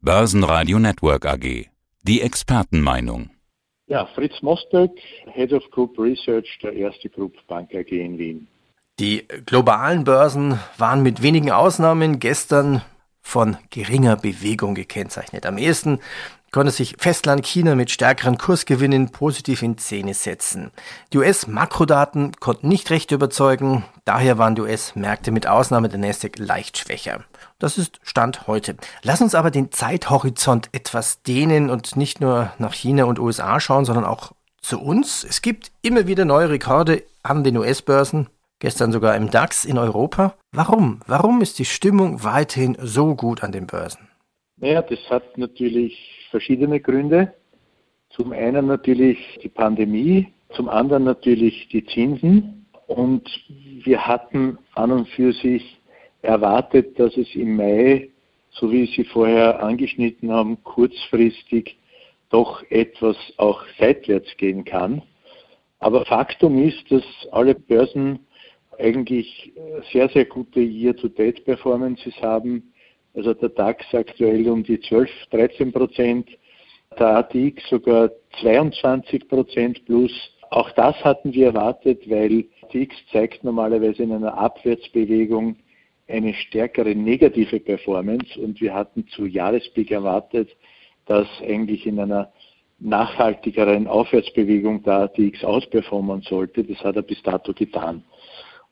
Börsenradio Network AG. Die Expertenmeinung. Ja, Fritz Mosberg, Head of Group Research der Erste Group Bank AG in Wien. Die globalen Börsen waren mit wenigen Ausnahmen gestern von geringer Bewegung gekennzeichnet. Am ehesten konnte sich Festland China mit stärkeren Kursgewinnen positiv in Szene setzen. Die US-Makrodaten konnten nicht recht überzeugen, daher waren die US-Märkte mit Ausnahme der Nasdaq leicht schwächer. Das ist Stand heute. Lass uns aber den Zeithorizont etwas dehnen und nicht nur nach China und USA schauen, sondern auch zu uns. Es gibt immer wieder neue Rekorde an den US-Börsen, gestern sogar im DAX in Europa. Warum? Warum ist die Stimmung weiterhin so gut an den Börsen? Naja, das hat natürlich verschiedene Gründe. Zum einen natürlich die Pandemie, zum anderen natürlich die Zinsen. Und wir hatten an und für sich erwartet, dass es im Mai, so wie Sie vorher angeschnitten haben, kurzfristig doch etwas auch seitwärts gehen kann. Aber Faktum ist, dass alle Börsen eigentlich sehr, sehr gute Year-to-Date-Performances haben. Also der DAX aktuell um die 12, 13 Prozent, der ATX sogar 22 Prozent plus. Auch das hatten wir erwartet, weil ATX zeigt normalerweise in einer Abwärtsbewegung eine stärkere negative Performance und wir hatten zu Jahresblick erwartet, dass eigentlich in einer nachhaltigeren Aufwärtsbewegung der ATX ausperformen sollte. Das hat er bis dato getan.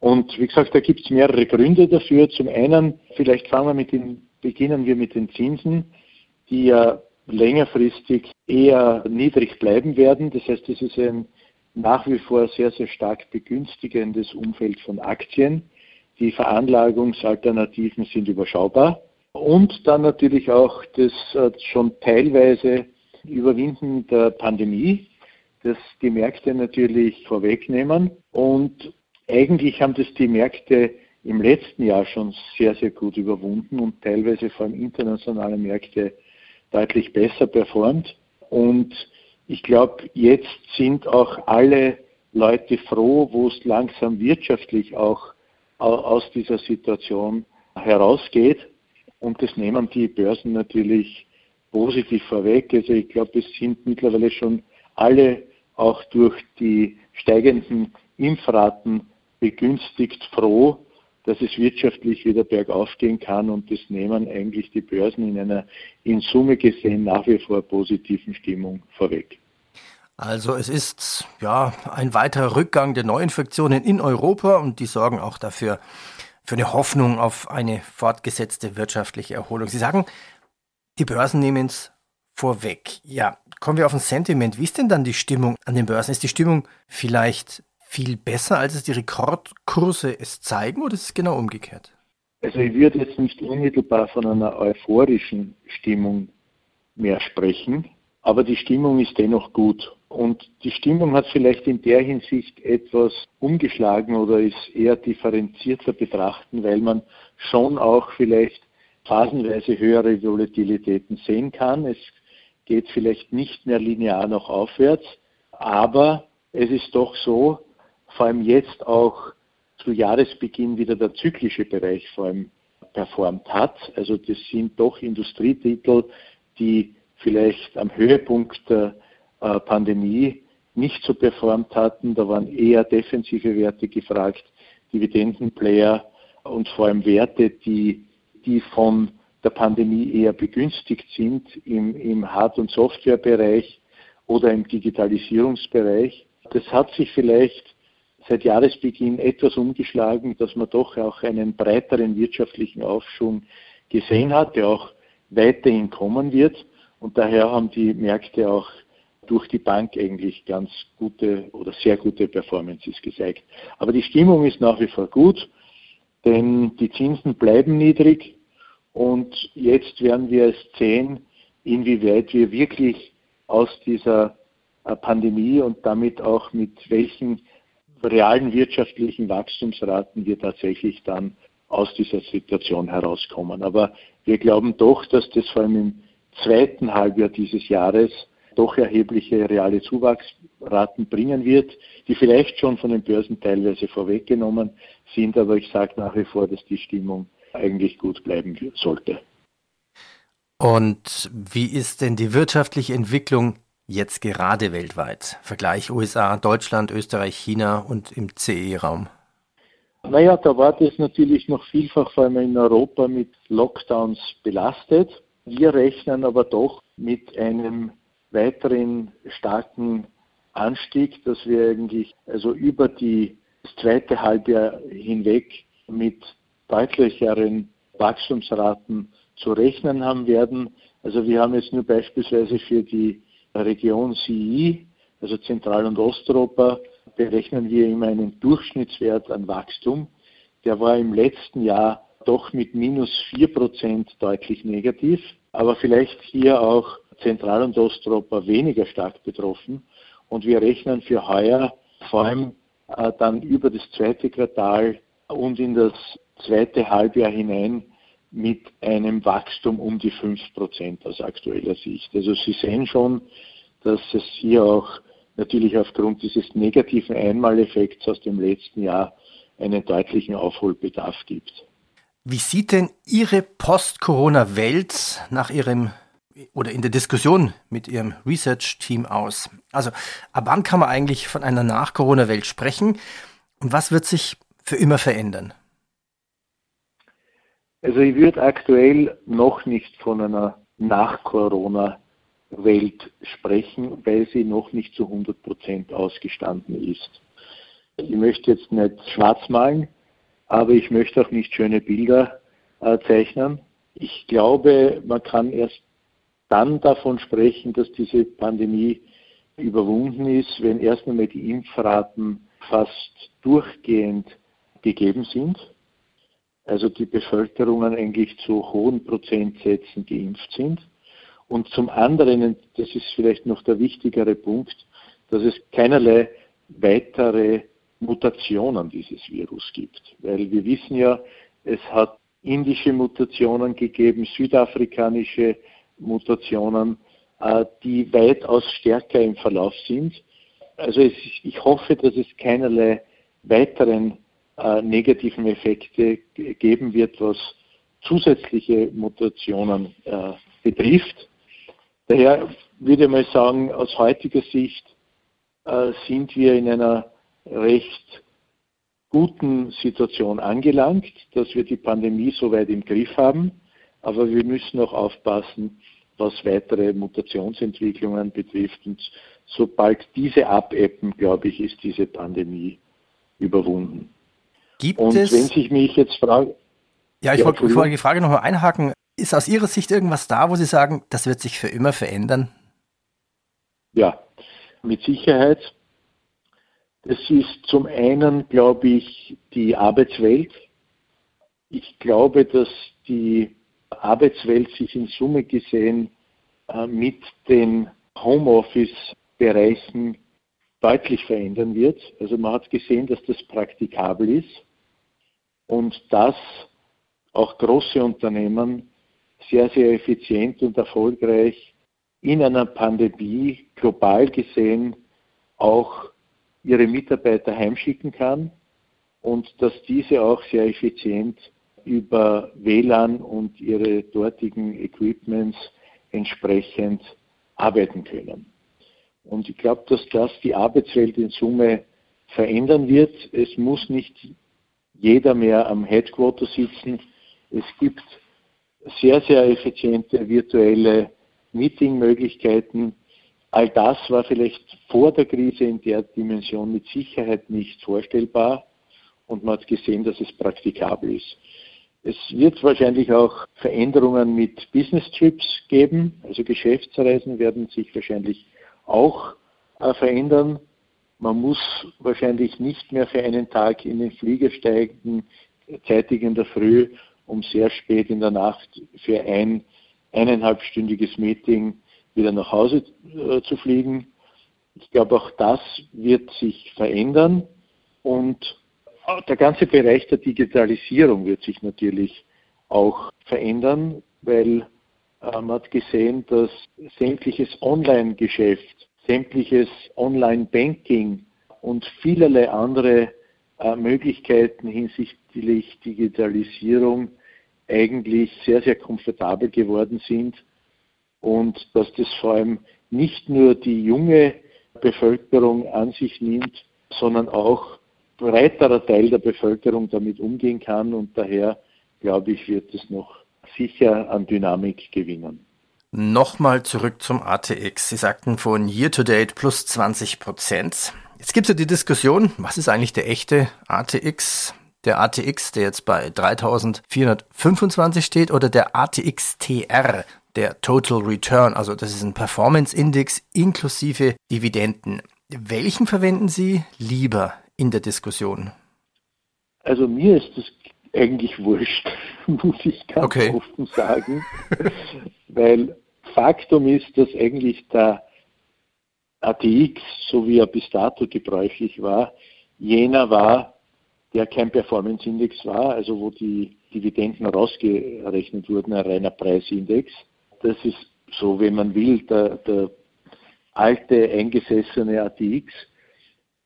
Und wie gesagt, da gibt es mehrere Gründe dafür. Zum einen, vielleicht fangen wir mit den, beginnen wir mit den Zinsen, die ja längerfristig eher niedrig bleiben werden. Das heißt, es ist ein nach wie vor sehr, sehr stark begünstigendes Umfeld von Aktien. Die Veranlagungsalternativen sind überschaubar. Und dann natürlich auch das äh, schon teilweise Überwinden der Pandemie, das die Märkte natürlich vorwegnehmen. Und eigentlich haben das die Märkte im letzten Jahr schon sehr, sehr gut überwunden und teilweise vor allem internationale Märkte deutlich besser performt. Und ich glaube, jetzt sind auch alle Leute froh, wo es langsam wirtschaftlich auch aus dieser Situation herausgeht. Und das nehmen die Börsen natürlich positiv vorweg. Also ich glaube, es sind mittlerweile schon alle auch durch die steigenden Impfraten begünstigt froh, dass es wirtschaftlich wieder bergauf gehen kann und das nehmen eigentlich die Börsen in einer in Summe gesehen nach wie vor positiven Stimmung vorweg. Also es ist ja ein weiterer Rückgang der Neuinfektionen in Europa und die sorgen auch dafür für eine Hoffnung auf eine fortgesetzte wirtschaftliche Erholung. Sie sagen, die Börsen nehmen es vorweg. Ja, kommen wir auf ein Sentiment. Wie ist denn dann die Stimmung an den Börsen? Ist die Stimmung vielleicht viel besser, als es die Rekordkurse es zeigen, oder ist es genau umgekehrt? Also ich würde jetzt nicht unmittelbar von einer euphorischen Stimmung mehr sprechen, aber die Stimmung ist dennoch gut. Und die Stimmung hat vielleicht in der Hinsicht etwas umgeschlagen oder ist eher differenzierter betrachten, weil man schon auch vielleicht phasenweise höhere Volatilitäten sehen kann. Es geht vielleicht nicht mehr linear noch aufwärts, aber es ist doch so, vor allem jetzt auch zu Jahresbeginn wieder der zyklische Bereich vor allem performt hat. Also das sind doch Industrietitel, die vielleicht am Höhepunkt der äh, Pandemie nicht so performt hatten. Da waren eher defensive Werte gefragt, Dividendenplayer und vor allem Werte, die, die von der Pandemie eher begünstigt sind im, im Hard- und Softwarebereich oder im Digitalisierungsbereich. Das hat sich vielleicht seit Jahresbeginn etwas umgeschlagen, dass man doch auch einen breiteren wirtschaftlichen Aufschwung gesehen hat, der auch weiterhin kommen wird. Und daher haben die Märkte auch durch die Bank eigentlich ganz gute oder sehr gute Performances gezeigt. Aber die Stimmung ist nach wie vor gut, denn die Zinsen bleiben niedrig und jetzt werden wir es sehen, inwieweit wir wirklich aus dieser äh, Pandemie und damit auch mit welchen realen wirtschaftlichen Wachstumsraten wir tatsächlich dann aus dieser Situation herauskommen. Aber wir glauben doch, dass das vor allem im zweiten Halbjahr dieses Jahres doch erhebliche reale Zuwachsraten bringen wird, die vielleicht schon von den Börsen teilweise vorweggenommen sind, aber ich sage nach wie vor, dass die Stimmung eigentlich gut bleiben sollte. Und wie ist denn die wirtschaftliche Entwicklung jetzt gerade weltweit? Vergleich USA, Deutschland, Österreich, China und im CE-Raum. Naja, da war das natürlich noch vielfach, vor allem in Europa, mit Lockdowns belastet. Wir rechnen aber doch mit einem weiteren starken Anstieg, dass wir eigentlich also über die, das zweite Halbjahr hinweg mit deutlicheren Wachstumsraten zu rechnen haben werden. Also wir haben jetzt nur beispielsweise für die Region CI, also Zentral- und Osteuropa, berechnen wir immer einen Durchschnittswert an Wachstum. Der war im letzten Jahr doch mit minus 4 Prozent deutlich negativ, aber vielleicht hier auch Zentral- und Osteuropa weniger stark betroffen. Und wir rechnen für heuer vor allem äh, dann über das zweite Quartal und in das zweite Halbjahr hinein mit einem Wachstum um die 5 Prozent aus aktueller Sicht. Also Sie sehen schon, dass es hier auch natürlich aufgrund dieses negativen Einmaleffekts aus dem letzten Jahr einen deutlichen Aufholbedarf gibt. Wie sieht denn Ihre Post-Corona-Welt nach Ihrem oder in der Diskussion mit Ihrem Research-Team aus? Also, ab wann kann man eigentlich von einer Nach-Corona-Welt sprechen und was wird sich für immer verändern? Also, ich würde aktuell noch nicht von einer Nach-Corona-Welt sprechen, weil sie noch nicht zu 100 Prozent ausgestanden ist. Ich möchte jetzt nicht schwarz malen, aber ich möchte auch nicht schöne Bilder äh, zeichnen. Ich glaube, man kann erst dann davon sprechen, dass diese Pandemie überwunden ist, wenn erst einmal die Impfraten fast durchgehend gegeben sind. Also die Bevölkerungen eigentlich zu hohen Prozentsätzen geimpft sind. Und zum anderen, das ist vielleicht noch der wichtigere Punkt, dass es keinerlei weitere Mutationen dieses Virus gibt. Weil wir wissen ja, es hat indische Mutationen gegeben, südafrikanische Mutationen, äh, die weitaus stärker im Verlauf sind. Also ich hoffe, dass es keinerlei weiteren äh, negativen Effekte geben wird, was zusätzliche Mutationen äh, betrifft. Daher würde ich mal sagen, aus heutiger Sicht sind wir in einer recht guten Situation angelangt, dass wir die Pandemie soweit im Griff haben. Aber wir müssen auch aufpassen, was weitere Mutationsentwicklungen betrifft. Und sobald diese abebben, glaube ich, ist diese Pandemie überwunden. Gibt Und es, wenn sich mich jetzt frage. Ja, ich ja, wollte die Frage nochmal einhaken. Ist aus Ihrer Sicht irgendwas da, wo Sie sagen, das wird sich für immer verändern? Ja, mit Sicherheit. Das ist zum einen, glaube ich, die Arbeitswelt. Ich glaube, dass die Arbeitswelt sich in Summe gesehen äh, mit den Homeoffice-Bereichen deutlich verändern wird. Also man hat gesehen, dass das praktikabel ist und dass auch große Unternehmen sehr, sehr effizient und erfolgreich in einer Pandemie global gesehen auch ihre Mitarbeiter heimschicken kann und dass diese auch sehr effizient über WLAN und ihre dortigen Equipments entsprechend arbeiten können. Und ich glaube, dass das die Arbeitswelt in Summe verändern wird. Es muss nicht jeder mehr am Headquarter sitzen. Es gibt sehr, sehr effiziente virtuelle Meetingmöglichkeiten. All das war vielleicht vor der Krise in der Dimension mit Sicherheit nicht vorstellbar und man hat gesehen, dass es praktikabel ist. Es wird wahrscheinlich auch Veränderungen mit Business Trips geben, also Geschäftsreisen werden sich wahrscheinlich auch äh, verändern. Man muss wahrscheinlich nicht mehr für einen Tag in den Flieger steigen, zeitig in der Früh, um sehr spät in der Nacht für ein eineinhalbstündiges Meeting wieder nach Hause äh, zu fliegen. Ich glaube, auch das wird sich verändern und der ganze Bereich der Digitalisierung wird sich natürlich auch verändern, weil äh, man hat gesehen, dass sämtliches Online-Geschäft, sämtliches Online-Banking und vielerlei andere äh, Möglichkeiten hinsichtlich Digitalisierung eigentlich sehr, sehr komfortabel geworden sind und dass das vor allem nicht nur die junge Bevölkerung an sich nimmt, sondern auch breiterer Teil der Bevölkerung damit umgehen kann und daher glaube ich, wird es noch sicher an Dynamik gewinnen. Nochmal zurück zum ATX. Sie sagten von Year to Date plus 20 Prozent. Jetzt gibt es ja die Diskussion, was ist eigentlich der echte ATX? Der ATX, der jetzt bei 3425 steht, oder der ATX TR, der Total Return, also das ist ein Performance Index inklusive Dividenden. Welchen verwenden Sie lieber in der Diskussion? Also mir ist es eigentlich wurscht, muss ich ganz okay. offen sagen, weil Faktum ist, dass eigentlich der ATX, so wie er bis dato gebräuchlich war, jener war, der kein Performance-Index war, also wo die Dividenden rausgerechnet wurden, ein reiner Preisindex. Das ist so, wenn man will, der, der alte eingesessene ATX.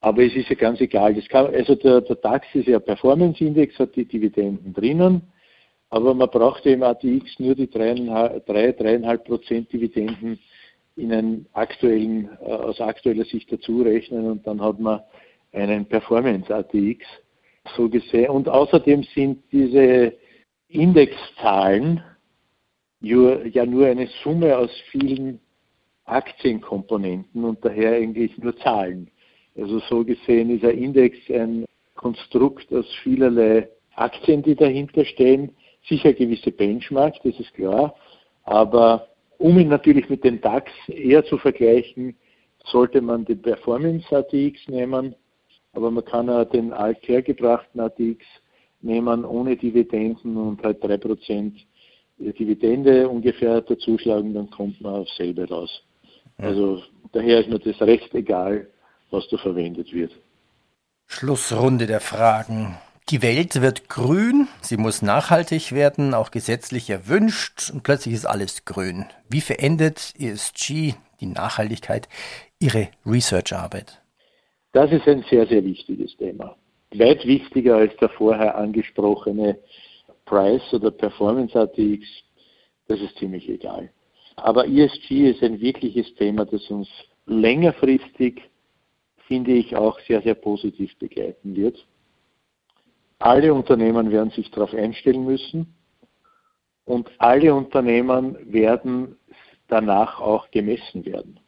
Aber es ist ja ganz egal. Kann, also der, der DAX ist ja Performance-Index, hat die Dividenden drinnen, aber man braucht im ATX nur die 3,5 Prozent Dividenden in einen aktuellen, äh, aus aktueller Sicht dazu rechnen und dann hat man einen Performance-ATX so gesehen. Und außerdem sind diese Indexzahlen ja nur eine Summe aus vielen Aktienkomponenten und daher eigentlich nur Zahlen. Also so gesehen ist ein Index ein Konstrukt aus vielerlei Aktien, die dahinter stehen. Sicher gewisse Benchmark, das ist klar. Aber um ihn natürlich mit dem DAX eher zu vergleichen, sollte man den Performance ATX nehmen, aber man kann auch den althergebrachten ATX nehmen ohne Dividenden und halt 3% Dividende ungefähr dazuschlagen, dann kommt man auf selbe raus. Also daher ist mir das recht egal, was da verwendet wird. Schlussrunde der Fragen. Die Welt wird grün, sie muss nachhaltig werden, auch gesetzlich erwünscht und plötzlich ist alles grün. Wie verändert ESG, die Nachhaltigkeit, Ihre Research-Arbeit? Das ist ein sehr, sehr wichtiges Thema. Weit wichtiger als der vorher angesprochene Price oder Performance ATX, das ist ziemlich egal. Aber ESG ist ein wirkliches Thema, das uns längerfristig finde ich, auch sehr, sehr positiv begleiten wird. Alle Unternehmen werden sich darauf einstellen müssen und alle Unternehmen werden danach auch gemessen werden.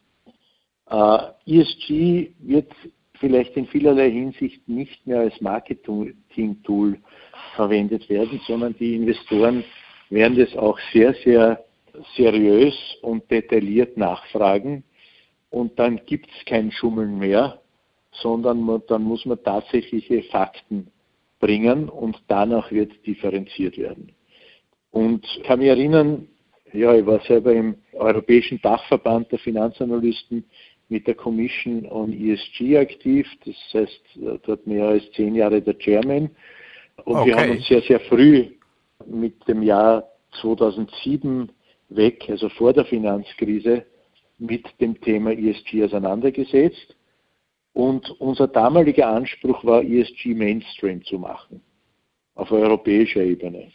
Äh, ESG wird vielleicht in vielerlei Hinsicht nicht mehr als Marketing-Tool verwendet werden, sondern die Investoren werden das auch sehr, sehr seriös und detailliert nachfragen. Und dann gibt es kein Schummeln mehr, sondern man, dann muss man tatsächliche Fakten bringen und danach wird differenziert werden. Und ich kann mich erinnern, ja, ich war selber im Europäischen Dachverband der Finanzanalysten mit der Commission on ESG aktiv, das heißt dort mehr als zehn Jahre der Chairman. Und okay. wir haben uns sehr, sehr früh mit dem Jahr 2007 weg, also vor der Finanzkrise, mit dem Thema ESG auseinandergesetzt und unser damaliger Anspruch war, ESG Mainstream zu machen, auf europäischer Ebene.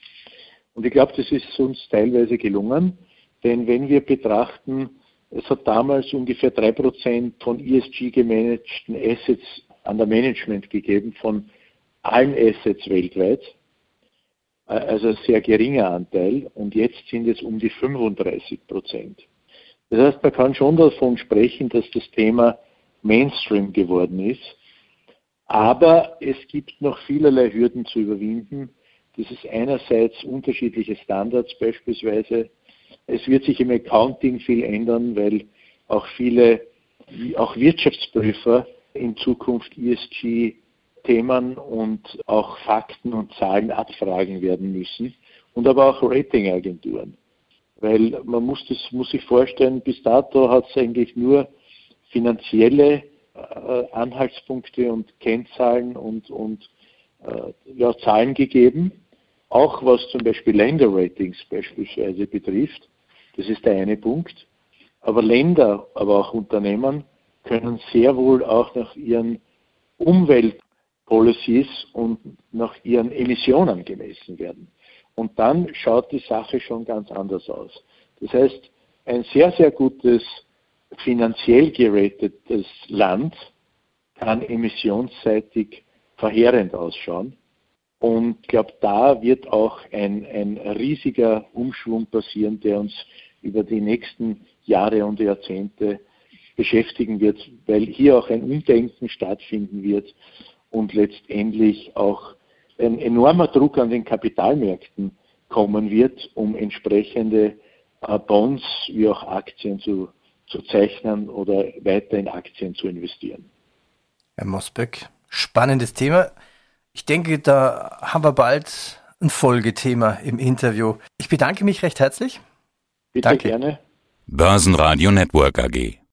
Und ich glaube, das ist uns teilweise gelungen, denn wenn wir betrachten, es hat damals ungefähr drei Prozent von ESG gemanagten Assets an der Management gegeben, von allen Assets weltweit. Also ein sehr geringer Anteil. Und jetzt sind es um die 35 Prozent. Das heißt, man kann schon davon sprechen, dass das Thema Mainstream geworden ist. Aber es gibt noch vielerlei Hürden zu überwinden. Das ist einerseits unterschiedliche Standards beispielsweise. Es wird sich im Accounting viel ändern, weil auch viele, auch Wirtschaftsprüfer in Zukunft ESG-Themen und auch Fakten und Zahlen abfragen werden müssen. Und aber auch Ratingagenturen. Weil man muss das, muss sich vorstellen, bis dato hat es eigentlich nur finanzielle äh, Anhaltspunkte und Kennzahlen und, und äh, ja, Zahlen gegeben, auch was zum Beispiel Länderratings beispielsweise betrifft. Das ist der eine Punkt. Aber Länder, aber auch Unternehmen können sehr wohl auch nach ihren Umweltpolicies und nach ihren Emissionen gemessen werden. Und dann schaut die Sache schon ganz anders aus. Das heißt, ein sehr, sehr gutes finanziell geratetes Land kann emissionsseitig verheerend ausschauen. Und ich glaube, da wird auch ein, ein riesiger Umschwung passieren, der uns über die nächsten Jahre und Jahrzehnte beschäftigen wird, weil hier auch ein Umdenken stattfinden wird und letztendlich auch ein enormer Druck an den Kapitalmärkten kommen wird, um entsprechende äh, Bonds wie auch Aktien zu, zu zeichnen oder weiter in Aktien zu investieren. Herr Mosbeck, spannendes Thema. Ich denke, da haben wir bald ein Folgethema im Interview. Ich bedanke mich recht herzlich. Bitte Danke. gerne. Börsenradio Network AG.